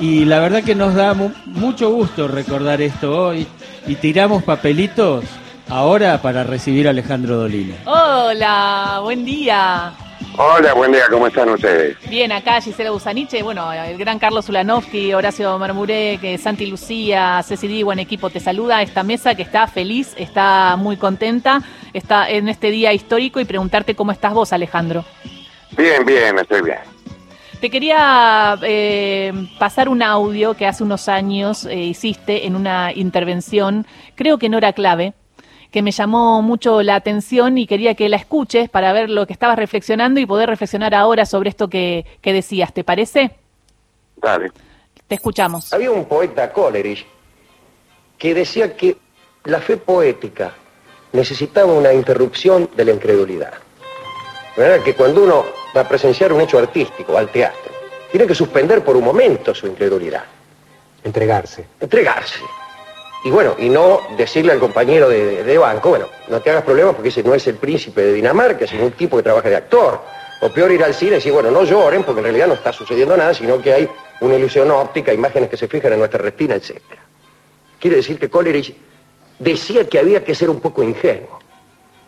Y la verdad que nos da mucho gusto recordar esto hoy y tiramos papelitos ahora para recibir a Alejandro Dolina. Hola, buen día. Hola, buen día, ¿cómo están ustedes? Bien, acá Gisela Busaniche, bueno, el gran Carlos Ulanovsky, Horacio Marmuré, Santi Lucía, Ceci Digo en equipo te saluda esta mesa que está feliz, está muy contenta, está en este día histórico y preguntarte cómo estás vos, Alejandro. Bien, bien, estoy bien. Te quería eh, pasar un audio que hace unos años eh, hiciste en una intervención, creo que no era clave, que me llamó mucho la atención y quería que la escuches para ver lo que estabas reflexionando y poder reflexionar ahora sobre esto que, decías. ¿Te parece? Dale. Te escuchamos. Había un poeta, Coleridge, que decía que la fe poética necesitaba una interrupción de la incredulidad. ¿Verdad? Que cuando uno va a presenciar un hecho artístico, al teatro, tiene que suspender por un momento su incredulidad. Entregarse. Entregarse. Y bueno, y no decirle al compañero de, banco, bueno, no te hagas problemas porque ese no es el príncipe de Dinamarca, sino un tipo que trabaja de actor. O peor ir al cine y decir, bueno, no lloren porque en realidad no está sucediendo nada, sino que hay una ilusión óptica, imágenes que se fijan en nuestra retina, etc. Quiere decir que Coleridge decía que había que ser un poco ingenuo.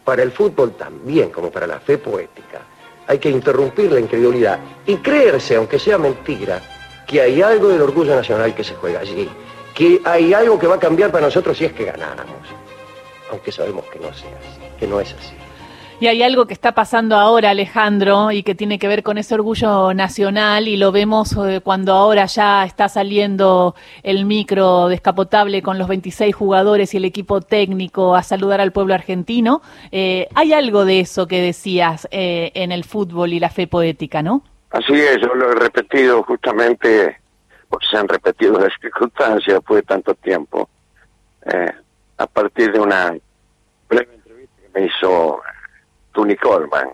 Para el fútbol también, como para la fe poética, hay que interrumpir la incredulidad y creerse, aunque sea mentira, que hay algo del orgullo nacional que se juega allí que hay algo que va a cambiar para nosotros si es que ganáramos, aunque sabemos que no sea así, que no es así. Y hay algo que está pasando ahora, Alejandro, y que tiene que ver con ese orgullo nacional, y lo vemos eh, cuando ahora ya está saliendo el micro descapotable con los 26 jugadores y el equipo técnico a saludar al pueblo argentino. Eh, hay algo de eso que decías eh, en el fútbol y la fe poética, ¿no? Así es, yo lo he repetido justamente porque se han repetido las circunstancias después de tanto tiempo, eh, a partir de una breve entrevista que me hizo Tony Coleman,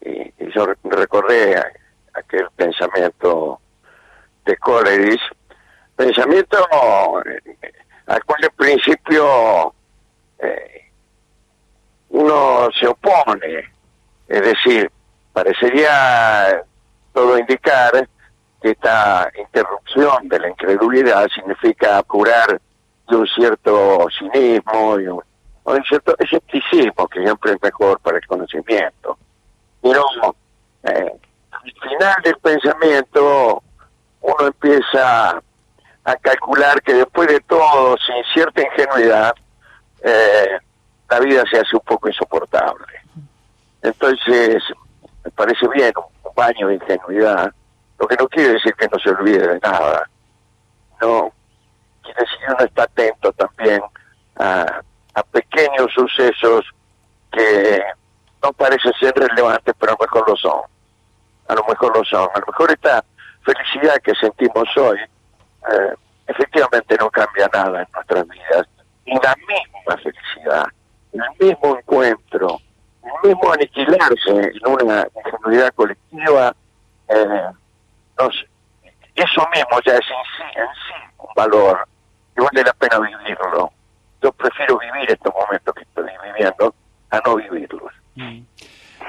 y, yo recordé aquel pensamiento de Coleridge, pensamiento eh, al cual en principio eh, uno se opone, es decir, parecería todo indicar esta interrupción de la incredulidad significa curar de un cierto cinismo y un, cierto escepticismo que siempre es mejor para el conocimiento. Pero eh, al final del pensamiento uno empieza a calcular que después de todo, sin cierta ingenuidad, eh, la vida se hace un poco insoportable. Entonces, me parece bien un baño de ingenuidad, lo que no quiere decir que no se olvide de nada. No, quiere decir que uno está atento también a, pequeños sucesos que no parecen ser relevantes, pero a lo mejor lo son. A lo mejor lo son. A lo mejor esta felicidad que sentimos hoy, eh, efectivamente no cambia nada en nuestras vidas. Y la misma felicidad, el mismo encuentro, el mismo aniquilarse en una ingenuidad colectiva, eh, entonces, eso mismo ya es en sí, en sí un valor y vale la pena vivirlo. Prefiero vivir estos momentos que estoy viviendo a no vivirlos. Mm.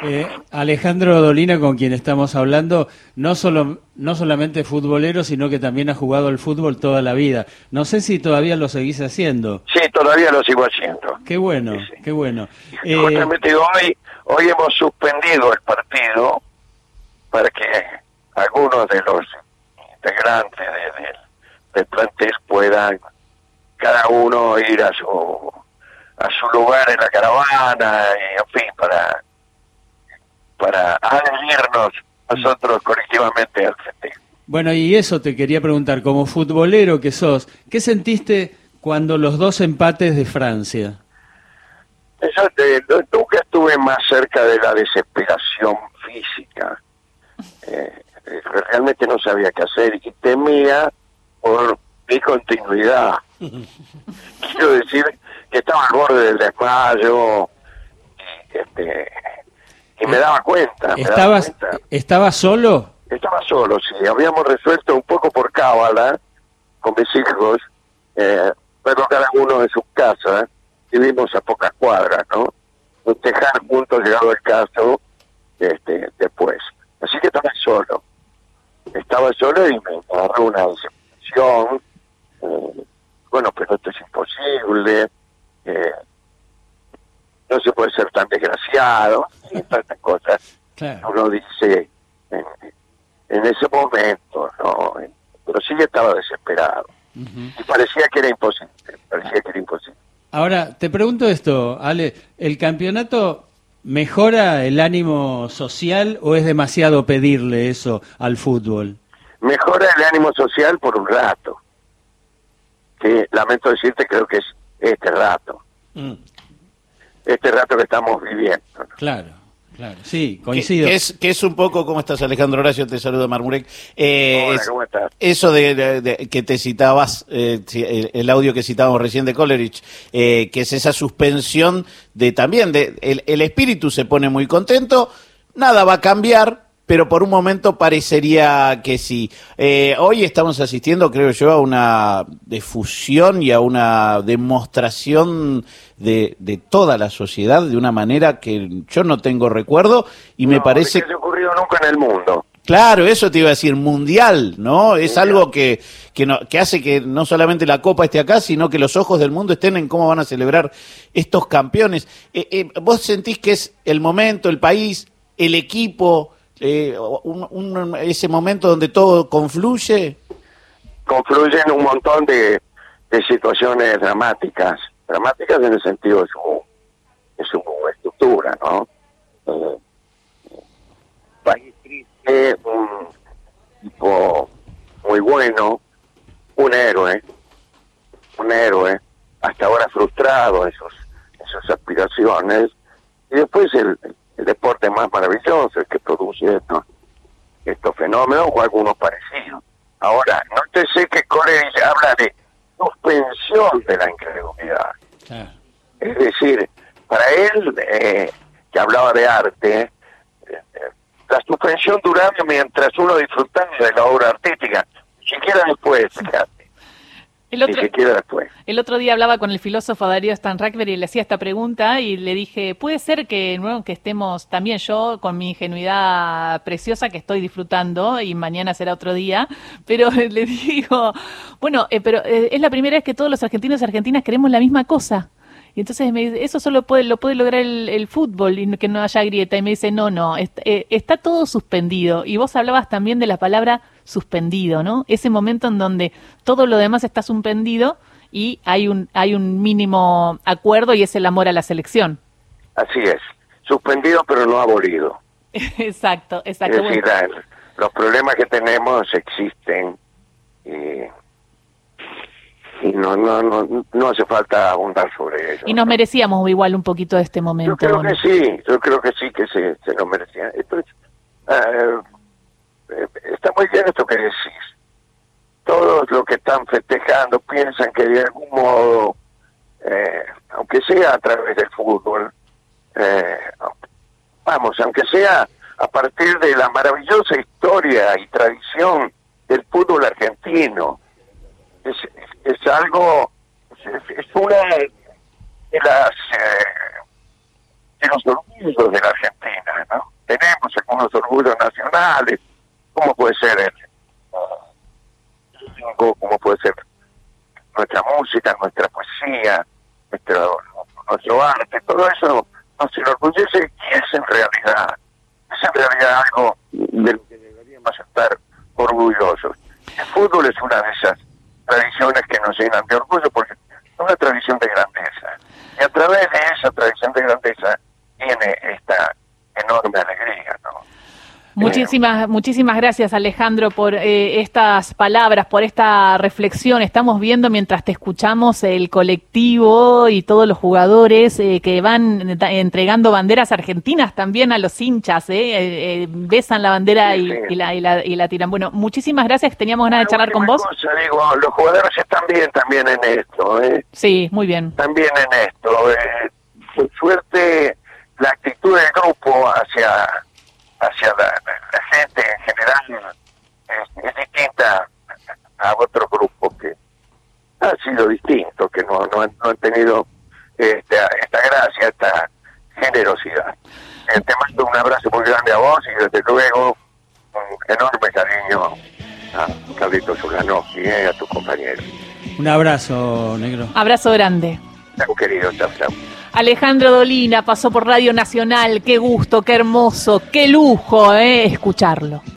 Eh, Alejandro Dolina, con quien estamos hablando, no, solo, no solamente futbolero, sino que también ha jugado el fútbol toda la vida. No sé si todavía lo seguís haciendo. Sí, todavía lo sigo haciendo. Qué bueno, qué bueno. Eh, justamente hoy, hoy hemos suspendido el partido para que algunos de los integrantes de, del plantel puedan cada uno ir a su a su lugar en la caravana y en fin para para adherirnos nosotros colectivamente al festejo. Bueno, y eso te quería preguntar, como futbolero que sos, ¿qué sentiste cuando los dos empates de Francia? Yo nunca estuve más cerca de la desesperación física. Eh, realmente no sabía qué hacer y temía por mi continuidad. Quiero decir que estaba al borde del desmayo y, este, y me daba cuenta. ¿Estabas, ¿Estaba solo? Estaba solo, sí. Habíamos resuelto un poco por cábala con mis hijos, eh, pero cada uno en su casa, vivimos a pocas cuadras, ¿no? Festejar juntos llegado el caso este, después. Así que estaba solo estaba solo y me agarró una bueno, pero esto es imposible, eh, no se puede ser tan desgraciado, y tantas cosas uno dice en, ese momento, ¿no? Pero sí estaba desesperado. Y parecía que era imposible, parecía que era imposible. Ahora, te pregunto esto, Ale, ¿el campeonato mejora el ánimo social o es demasiado pedirle eso al fútbol? Mejora el ánimo social por un rato que lamento decirte creo que es este rato, Mm, este rato que estamos viviendo. ¿no? claro, claro, sí, coincido. que es, que es un poco, ¿cómo estás Alejandro Horacio? Te saludo Marmurek. Eh, Hola, ¿cómo estás? Eso de, de- de- que te citabas, eh, el audio que citábamos recién de Coleridge, eh, que es esa suspensión de también, de el, el espíritu se pone muy contento, nada va a cambiar, pero por un momento parecería que sí. Eh, hoy estamos asistiendo, creo yo, a una difusión y a una demostración de, de toda la sociedad de una manera que yo no tengo recuerdo y me No, parece... que se ocurrido nunca en el mundo. Claro, eso te iba a decir, mundial, ¿no? Es algo que, que, no- que hace que no solamente la Copa esté acá, sino que los ojos del mundo estén en cómo van a celebrar estos campeones. Eh, eh, ¿Vos sentís que es el momento, el país, el equipo, eh, un- un- ese momento donde todo confluye? confluyen un montón de, de situaciones dramáticas, dramáticas en el sentido de su, de su estructura, ¿no? Eh, país triste, un tipo muy bueno, un héroe, un héroe, hasta ahora frustrado en sus, aspiraciones, y después el deporte más maravilloso, el que produce esto, estos fenómenos o algunos parecidos. Ahora, no te sé que Coleridge habla de suspensión de la incredulidad. Es decir, para él, eh, que hablaba de arte, eh, eh, la suspensión duraba mientras uno disfrutaba de la obra artística, ni siquiera después, fíjate, El ni otro, siquiera después. El otro día hablaba con el filósofo Darío Stanrackber y le hacía esta pregunta y le dije, puede ser que, que estemos también yo con mi ingenuidad preciosa que estoy disfrutando y mañana será otro día, pero le digo, bueno, eh, pero eh, es la primera vez que todos los argentinos y argentinas queremos la misma cosa. Y entonces me dice, eso solo lo puede lograr el, fútbol y que no haya grieta. Y me dice, no, no, eh, está todo suspendido. Y vos hablabas también de la palabra suspendido, ¿no? Ese momento en donde todo lo demás está suspendido y hay un, hay un mínimo acuerdo y es el amor a la selección. Así es, suspendido pero no abolido. exacto, Es exacto. decir, Bueno, la- los problemas que tenemos existen y, y no, no, no, no hace falta abundar sobre ellos. y nos ¿no? merecíamos igual un poquito de este momento. Yo creo ¿no? que sí, yo creo que sí que se, se lo merecían. Esto es, eh, eh, está muy bien esto que decís. Todos los que están festejando piensan que de algún modo, eh, aunque sea a través del fútbol, eh, vamos, aunque sea a partir de la maravillosa historia y tradición del fútbol argentino, es, es, algo, es, es una de las... eh, de los orgullos de la Argentina, ¿no? Tenemos algunos orgullos nacionales, como puede ser el tango, como puede ser nuestra música, nuestra poesía, nuestro, nuestro arte, todo eso nos enorgullece y es en realidad, realidad algo de lo que deberíamos estar orgullosos. El fútbol es una de esas tradiciones que nos llenan de orgullo porque es una tradición de grandeza. Y a través de esa tradición de grandeza viene esta enorme alegría. Muchísimas, muchísimas gracias Alejandro por eh, estas palabras, por esta reflexión. Estamos viendo mientras te escuchamos el colectivo y todos los jugadores eh, que van entregando banderas argentinas también a los hinchas, eh, eh, eh, besan la bandera Sí, y, sí. y la, y, la, y la tiran. Bueno, muchísimas gracias, teníamos ganas de charlar con vos. cosa, digo, los jugadores están bien también en esto, ¿eh? Sí, muy bien. También en esto. Por suerte, la actitud del grupo hacia, hacia la, la gente en general es, es distinta a otros grupos que ha sido distinto, que no, no, han, no han tenido esta, esta gracia, esta generosidad. Eh, te mando un abrazo muy grande a vos y desde luego un enorme cariño a Carlito Zulanowski, eh, a tus compañeros. Un abrazo, negro. Abrazo grande. Chao, querido, chao, chao. Alejandro Dolina pasó por Radio Nacional. Qué gusto, qué hermoso, qué lujo eh, escucharlo.